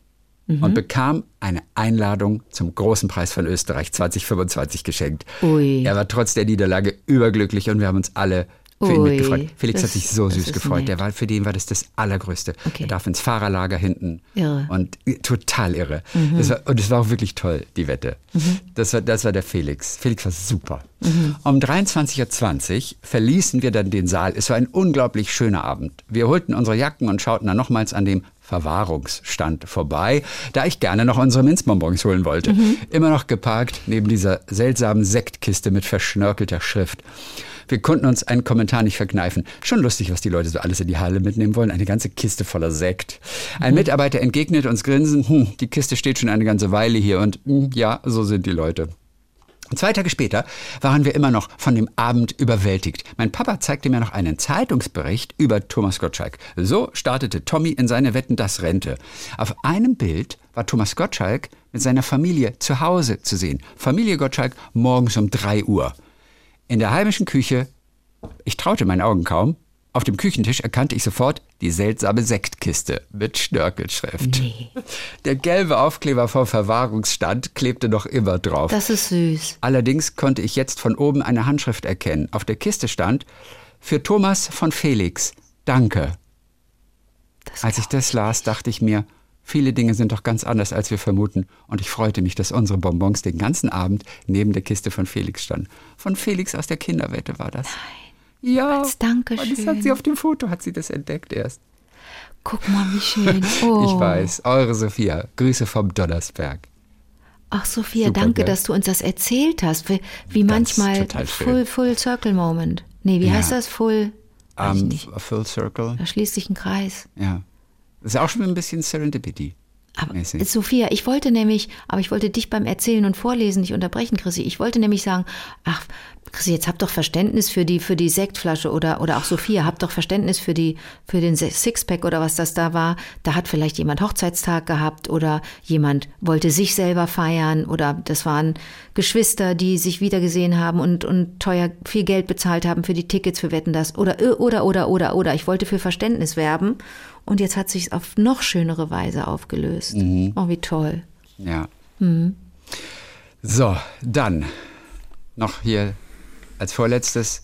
und bekam eine Einladung zum großen Preis von Österreich 2025 geschenkt. Ui. Er war trotz der Niederlage überglücklich und wir haben uns alle für ihn Ui, mitgefreut. Felix das- hat sich so süß gefreut. nett. Der war, für den war das das Allergrößte. Okay. Er darf ins Fahrerlager hinten. Irre. Und total irre. Mhm. War, und es war auch wirklich toll, die Wette. Das, war, das war der Felix. Felix war super. Mhm. Um 23.20 Uhr verließen wir dann den Saal. Es war ein unglaublich schöner Abend. Wir holten unsere Jacken und schauten dann nochmals an dem Verwahrungsstand vorbei, da ich gerne noch unsere Minzbonbons holen wollte. Mhm. Immer noch geparkt neben dieser seltsamen Sektkiste mit verschnörkelter Schrift. Wir konnten uns einen Kommentar nicht verkneifen. Schon lustig, was die Leute so alles in die Halle mitnehmen wollen. Eine ganze Kiste voller Sekt. Ein Mitarbeiter entgegnet uns grinsend, hm, die Kiste steht schon eine ganze Weile hier und hm, ja, so sind die Leute. Zwei Tage später waren wir immer noch von dem Abend überwältigt. Mein Papa zeigte mir noch einen Zeitungsbericht über Thomas Gottschalk. So startete Tommy in seine Wetten das Rente. Auf einem Bild war Thomas Gottschalk mit seiner Familie zu Hause zu sehen. Familie Gottschalk morgens um drei Uhr. In der heimischen Küche, ich traute meinen Augen kaum, auf dem Küchentisch erkannte ich sofort die seltsame Sektkiste mit Schnörkelschrift. Der gelbe Aufkleber vom Verwahrungsstand klebte noch immer drauf. Das ist süß. Allerdings konnte ich jetzt von oben eine Handschrift erkennen. Auf der Kiste stand für Thomas von Felix. Danke. Das Als ich das las, dachte ich mir, viele Dinge sind doch ganz anders, als wir vermuten. Und ich freute mich, dass unsere Bonbons den ganzen Abend neben der Kiste von Felix standen. Von Felix aus der Kinderwette war das. Nein. Ja. Als Dankeschön. Und das hat sie auf dem Foto, hat sie das entdeckt erst. Guck mal, wie schön. Oh. Ich weiß. Eure Sophia. Grüße vom Donnersberg. Ach, Sophia, Super, danke, gell? dass du uns das erzählt hast. Wie, wie manchmal. Full, Full Circle Moment. Nee, wie Ja. heißt das? Full. Um, full circle. Da schließt sich ein Kreis. Ja. Das ist auch schon ein bisschen Serendipity. Aber mäßig. Sophia, ich wollte nämlich, aber ich wollte dich beim Erzählen und Vorlesen nicht unterbrechen, Chrissy. Ich wollte nämlich sagen, ach, Chrissy, jetzt habt doch Verständnis für die, für die Sektflasche oder, oder auch Sophia, habt doch Verständnis für die, für den Sixpack oder was das da war. Da hat vielleicht jemand Hochzeitstag gehabt oder jemand wollte sich selber feiern oder das waren Geschwister, die sich wiedergesehen haben und, und teuer viel Geld bezahlt haben für die Tickets für Wetten das oder, oder, oder, oder, oder. Ich wollte für Verständnis werben und jetzt hat sich auf noch schönere Weise aufgelöst. Oh, wie toll. Ja. Mhm. So, dann noch hier als vorletztes.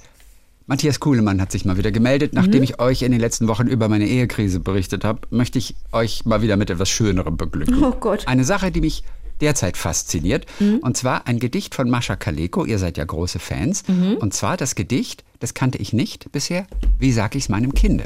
Matthias Kuhlemann hat sich mal wieder gemeldet. Nachdem Mhm. ich euch in den letzten Wochen über meine Ehekrise berichtet habe, möchte ich euch mal wieder mit etwas Schönerem beglücken. Oh Gott. Mhm. Eine Sache, die mich derzeit fasziniert. Und zwar ein Gedicht von Mascha Kaleko. Ihr seid ja große Fans. Mhm. Und zwar das Gedicht, das kannte ich nicht bisher. Wie sag ich's meinem Kinde?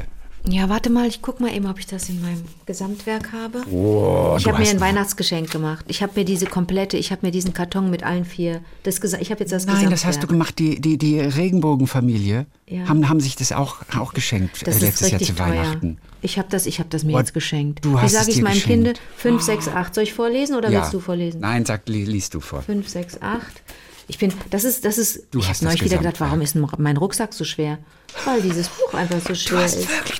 Ja, warte mal, ich guck mal eben, ob ich das in meinem Gesamtwerk habe. Oh, ich du habe mir ein Weihnachtsgeschenk gemacht. Ich habe mir diese komplette, ich habe mir diesen Karton mit allen vier, das Gesa- ich habe jetzt das Nein, das hast du Gesamtwerk. gemacht. Die, die, die Regenbogenfamilie Ja. haben, haben sich das auch, auch geschenkt Das äh, ist letztes Jahr zu teuer. Weihnachten. Ich habe das, ich habe das mir Oh, jetzt geschenkt. du Wie hast sage es ich meinem geschenkt. Kind? 5, 6, 8. Soll ich vorlesen oder willst du vorlesen? Nein, sag, li- liest du vor. 5, 6, 8. Ich bin, das ist, das ist, Du ich hast habe neulich wieder gedacht, Gesamtwerk. warum ist mein Rucksack so schwer? Weil dieses Buch einfach so Du schwer hast ist. wirklich.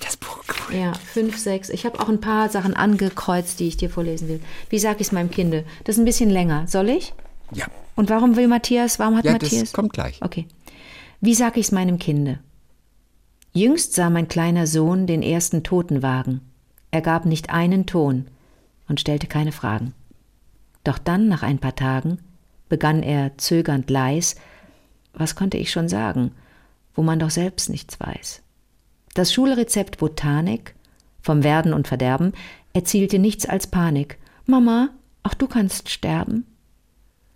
Ja, 5, 6. Ich habe auch ein paar Sachen angekreuzt, die ich dir vorlesen will. Wie sage ich es meinem Kinde? Das ist ein bisschen länger. Soll ich? Ja, Und warum will Matthias, warum hat ja Matthias? das kommt gleich. Okay. Wie sag ich's meinem Kinde? Jüngst sah mein kleiner Sohn den ersten Totenwagen. Er gab nicht einen Ton und stellte keine Fragen. Doch dann, nach ein paar Tagen, begann er zögernd leis, was konnte ich schon sagen, wo man doch selbst nichts weiß. Das Schulrezept Botanik vom Werden und Verderben erzielte nichts als Panik. Mama, auch du kannst sterben.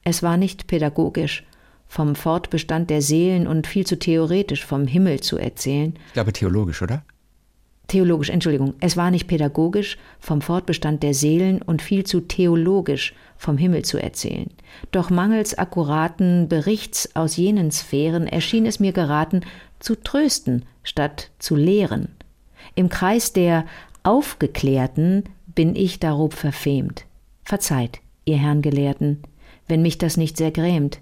Es war nicht pädagogisch, vom Fortbestand der Seelen und viel zu theoretisch vom Himmel zu erzählen. Ich glaube theologisch, oder? Theologisch, Entschuldigung, es war nicht pädagogisch, vom Fortbestand der Seelen und viel zu theologisch vom Himmel zu erzählen. Doch mangels akkuraten Berichts aus jenen Sphären erschien es mir geraten, zu trösten statt zu lehren. Im Kreis der Aufgeklärten bin ich darob verfemt. Verzeiht, ihr Herrn Gelehrten, wenn mich das nicht sehr grämt.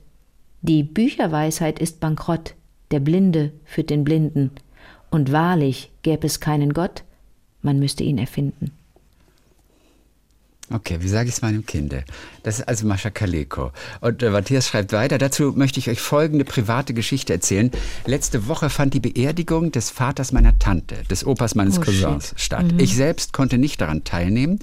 Die Bücherweisheit ist bankrott, der Blinde führt den Blinden, und wahrlich gäbe es keinen Gott, man müsste ihn erfinden. Okay, wie sage ich es meinem Kinde? Das ist also Mascha Kaleko. Und äh, Matthias schreibt weiter, dazu möchte ich euch folgende private Geschichte erzählen. Letzte Woche fand die Beerdigung des Vaters meiner Tante, des Opas meines Oh, Cousins shit. statt. Ich selbst konnte nicht daran teilnehmen,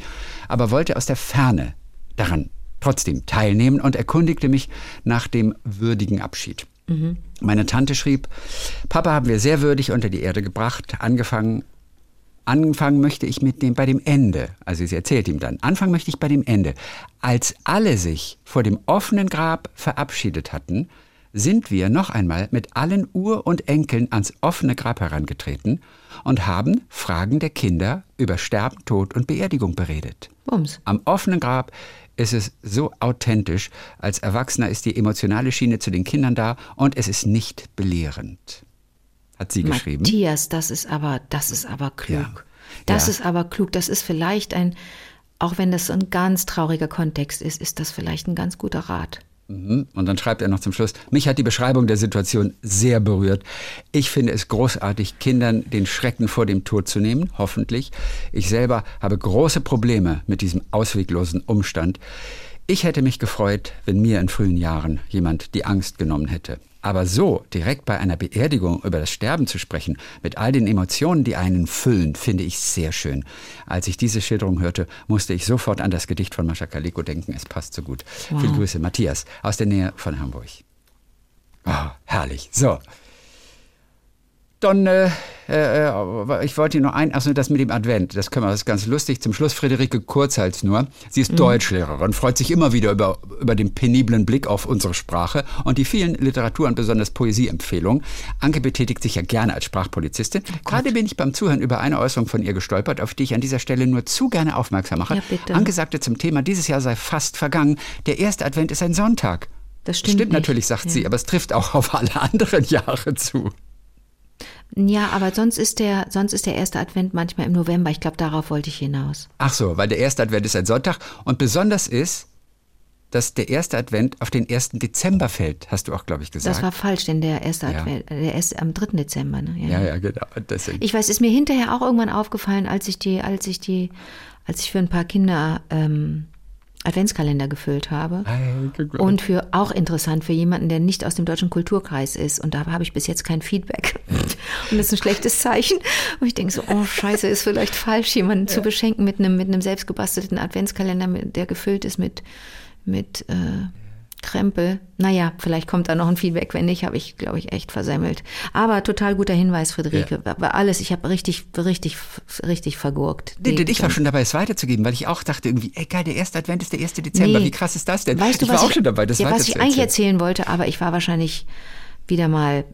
aber wollte aus der Ferne daran trotzdem teilnehmen und erkundigte mich nach dem würdigen Abschied. Meine Tante schrieb, Papa haben wir sehr würdig unter die Erde gebracht, angefangen Anfangen möchte ich mit dem bei dem Ende. Also sie erzählt ihm dann. Anfangen möchte ich bei dem Ende. Als alle sich vor dem offenen Grab verabschiedet hatten, sind wir noch einmal mit allen Ur- und Enkeln ans offene Grab herangetreten und haben Fragen der Kinder über Sterben, Tod und Beerdigung beredet. Bums. Am offenen Grab ist es so authentisch. Als Erwachsener ist die emotionale Schiene zu den Kindern da und es ist nicht belehrend. Hat sie geschrieben. Matthias, das ist aber, das ist aber klug. Ja. Das Ja. ist aber klug. Das ist vielleicht ein, auch wenn das so ein ganz trauriger Kontext ist, ist das vielleicht ein ganz guter Rat. Mhm. Und dann schreibt er noch zum Schluss, mich hat die Beschreibung der Situation sehr berührt. Ich finde es großartig, Kindern den Schrecken vor dem Tod zu nehmen, hoffentlich. Ich selber habe große Probleme mit diesem ausweglosen Umstand. Ich hätte mich gefreut, wenn mir in frühen Jahren jemand die Angst genommen hätte. Aber so direkt bei einer Beerdigung über das Sterben zu sprechen, mit all den Emotionen, die einen füllen, finde ich sehr schön. Als ich diese Schilderung hörte, musste ich sofort an das Gedicht von Mascha Kaliko denken. Es passt so gut. Viele Grüße, Matthias, aus der Nähe von Hamburg. Oh, herrlich. So. Dann, äh, äh, ich wollte noch ein, achso, das mit dem Advent, das können wir, das ist ganz lustig. Zum Schluss Friederike Kurzhals nur. Sie ist Deutschlehrerin, freut sich immer wieder über, über den peniblen Blick auf unsere Sprache und die vielen Literatur- und besonders Poesieempfehlungen. Anke betätigt sich ja gerne als Sprachpolizistin. Gerade bin ich beim Zuhören über eine Äußerung von ihr gestolpert, auf die ich an dieser Stelle nur zu gerne aufmerksam mache. Ja, bitte. Anke sagte zum Thema, dieses Jahr sei fast vergangen. Der erste Advent ist ein Sonntag. Das stimmt nicht. natürlich, sagt Ja. sie, aber es trifft auch auf alle anderen Jahre zu. Ja, aber sonst ist der, sonst ist der erste Advent manchmal im November. Ich glaube, darauf wollte ich hinaus. Ach so, weil der erste Advent ist ein Sonntag und besonders ist, dass der erste Advent auf den 1. Dezember fällt, hast du auch, glaube ich, gesagt. Das war falsch, denn der erste Ja. Advent, der ist am 3. Dezember. Ne? ja, ja, genau. Deswegen. Ich weiß, ist mir hinterher auch irgendwann aufgefallen, als ich die, als ich die, als ich für ein paar Kinder ähm, Adventskalender gefüllt habe. Und für auch interessant für jemanden, der nicht aus dem deutschen Kulturkreis ist. Und da habe ich bis jetzt kein Feedback. Und das ist ein schlechtes Zeichen. Und ich denke so, oh Scheiße, ist vielleicht falsch, jemanden zu beschenken mit einem, mit einem selbstgebastelten Adventskalender, der gefüllt ist mit, mit äh, Krempel. Naja, vielleicht kommt da noch ein Feedback. Wenn nicht, habe ich, glaube ich, echt versemmelt. Aber total guter Hinweis, Friederike. War alles, ich habe richtig, richtig, richtig vergurkt. Nee, denn ich war schon dabei, es weiterzugeben, weil ich auch dachte irgendwie, ey geil, der erste Advent ist der 1. Dezember. Nee. Wie krass ist das denn? Weißt du, ich was war auch ich, schon dabei, das ja, was ich eigentlich erzählen. wollte, aber ich war wahrscheinlich wieder mal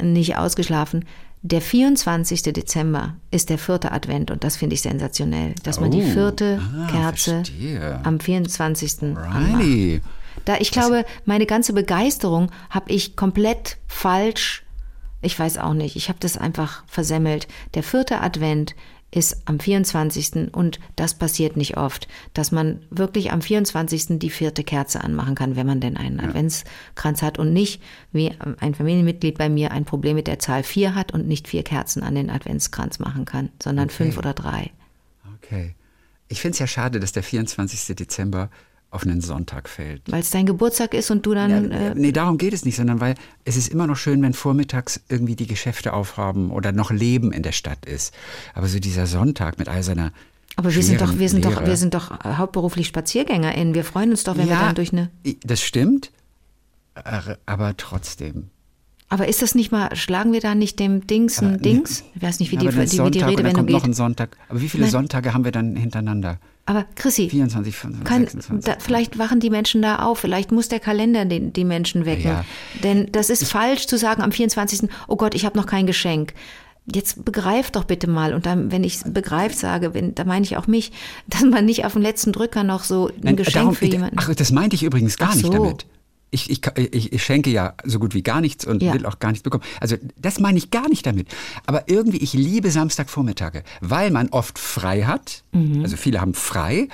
nicht ausgeschlafen. Der 24. Dezember ist der vierte Advent und das finde ich sensationell, dass man die Oh, vierte ah, Kerze verstehe. am 24. anmacht. Da ich glaube, meine ganze Begeisterung habe ich komplett falsch. Ich weiß auch nicht. Ich habe das einfach versemmelt. Der vierte Advent ist am 24. und das passiert nicht oft, dass man wirklich am 24. die vierte Kerze anmachen kann, wenn man denn einen Adventskranz hat und nicht wie ein Familienmitglied bei mir ein Problem mit der Zahl 4 hat und nicht vier Kerzen an den Adventskranz machen kann, sondern fünf oder drei. Okay. Ich finde es ja schade, dass der 24. Dezember auf einen Sonntag fällt. Weil es dein Geburtstag ist und du dann Ja, äh, nee, darum geht es nicht, sondern weil es ist immer noch schön, wenn vormittags irgendwie die Geschäfte aufhaben oder noch Leben in der Stadt ist. Aber so dieser Sonntag mit all seiner Aber wir sind doch, wir sind doch, Leere- wir sind doch hauptberuflich SpaziergängerInnen. Wir freuen uns doch, wenn wir dann durch eine. Das stimmt, äh, aber trotzdem. Aber ist das nicht mal, schlagen wir da nicht dem Dings ein Dings? Ich weiß nicht, wie die, wie die Sonntag und dann Redewendung kommt noch geht. ein Sonntag. Aber wie viele Nein. Sonntage haben wir dann hintereinander? Aber Chrissy, 24, 25, kann, 26. da, vielleicht wachen die Menschen da auf, vielleicht muss der Kalender den, die Menschen wecken. Ja. Denn das ist falsch zu sagen am 24. Oh Gott, ich habe noch kein Geschenk. Jetzt begreift doch bitte mal, und dann, wenn ich begreift sage, wenn, da meine ich auch mich, dass man nicht auf den letzten Drücker noch so ein Nein, Geschenk darum- für ich- jemanden. Ach, das meinte ich übrigens gar Ach nicht so. damit. Ich, ich, ich, ich schenke ja so gut wie gar nichts und Ja. will auch gar nichts bekommen. Also das meine ich gar nicht damit. Aber irgendwie, ich liebe Samstagvormittage, weil man oft frei hat. Mhm. Also viele haben frei.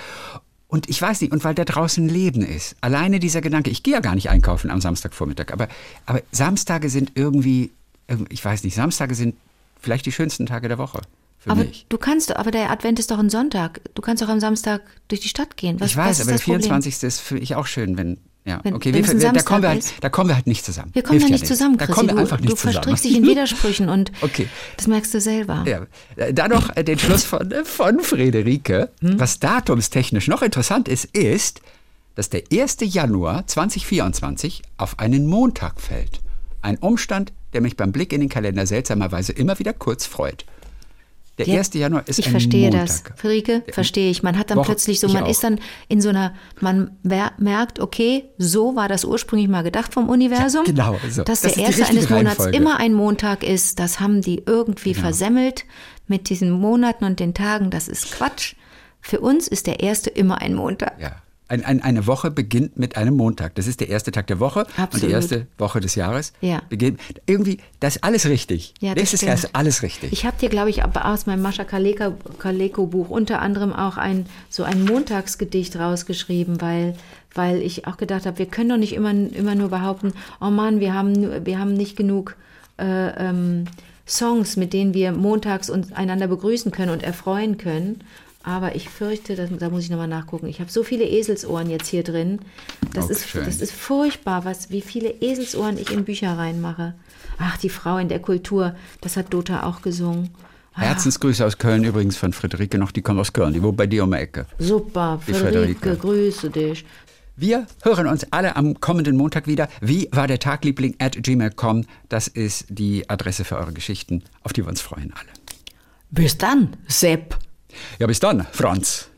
Und ich weiß nicht, und weil da draußen Leben ist. Alleine dieser Gedanke, ich gehe ja gar nicht einkaufen am Samstagvormittag, aber, aber Samstage sind irgendwie, irgendwie- ich weiß nicht, Samstage sind vielleicht die schönsten Tage der Woche für Aber mich. du kannst, aber der Advent ist doch ein Sonntag. Du kannst doch am Samstag durch die Stadt gehen. Was, ich weiß, aber der das Problem? 24. ist für mich auch schön, wenn. Ja, Wenn- okay, wenn wir, wir, da, kommen wir halt, ist. da kommen wir halt nicht zusammen. Wir kommen Hilft da ja nicht zusammen, Da Chrissy. kommen wir du, einfach nicht du zusammen. verstrickst dich in Widersprüchen und Okay. das merkst du selber. Ja, dann noch äh, den Schluss von, äh, von Friederike. Hm? Was datumstechnisch noch interessant ist, ist, dass der 1. Januar 2024 auf einen Montag fällt. Ein Umstand, der mich beim Blick in den Kalender seltsamerweise immer wieder kurz freut. Der Ja, 1. Januar ist ich ein verstehe Montag. das. Friederike, verstehe ich. Man hat dann Woche- plötzlich so, ich man ist dann in so einer, man merkt, okay, so war das ursprünglich mal gedacht vom Universum. Ja, genau, so. Dass Das der erste eines Monats Reihenfolge. immer ein Montag ist, das haben die irgendwie Genau. versemmelt mit diesen Monaten und den Tagen. Das ist Quatsch. Für uns ist der erste immer ein Montag. Ja. Ein, ein, eine Woche beginnt mit einem Montag. Das ist der erste Tag der Woche und Absolut. die erste Woche des Jahres. Ja. Beginnt, irgendwie, das ist alles richtig. Ja, das Nächstes Jahr ist alles richtig. Ich habe dir, glaube ich, aus meinem Mascha Kaleko, Buch unter anderem auch ein so ein Montagsgedicht rausgeschrieben, weil weil ich auch gedacht habe, wir können doch nicht immer immer nur behaupten, oh Mann, wir haben wir haben nicht genug äh, ähm, Songs, mit denen wir montags uns einander begrüßen können und erfreuen können. Aber ich fürchte, das, da muss ich nochmal nachgucken. Ich habe so viele Eselsohren jetzt hier drin. Das, Oh, ist, das ist furchtbar, was, wie viele Eselsohren ich in Bücher reinmache. Ach, die Frau in der Kultur, das hat Dota auch gesungen. Herzensgrüße aus Köln übrigens von Friederike noch, die kommt aus Köln, die wohnt bei dir um die Ecke. Super, Friederike. grüße dich. Wir hören uns alle am kommenden Montag wieder. Wie war der Tagliebling at gmail.com? Das ist die Adresse für eure Geschichten, auf die wir uns freuen alle. Bis dann, Sepp. Ja, bis dann, Franz.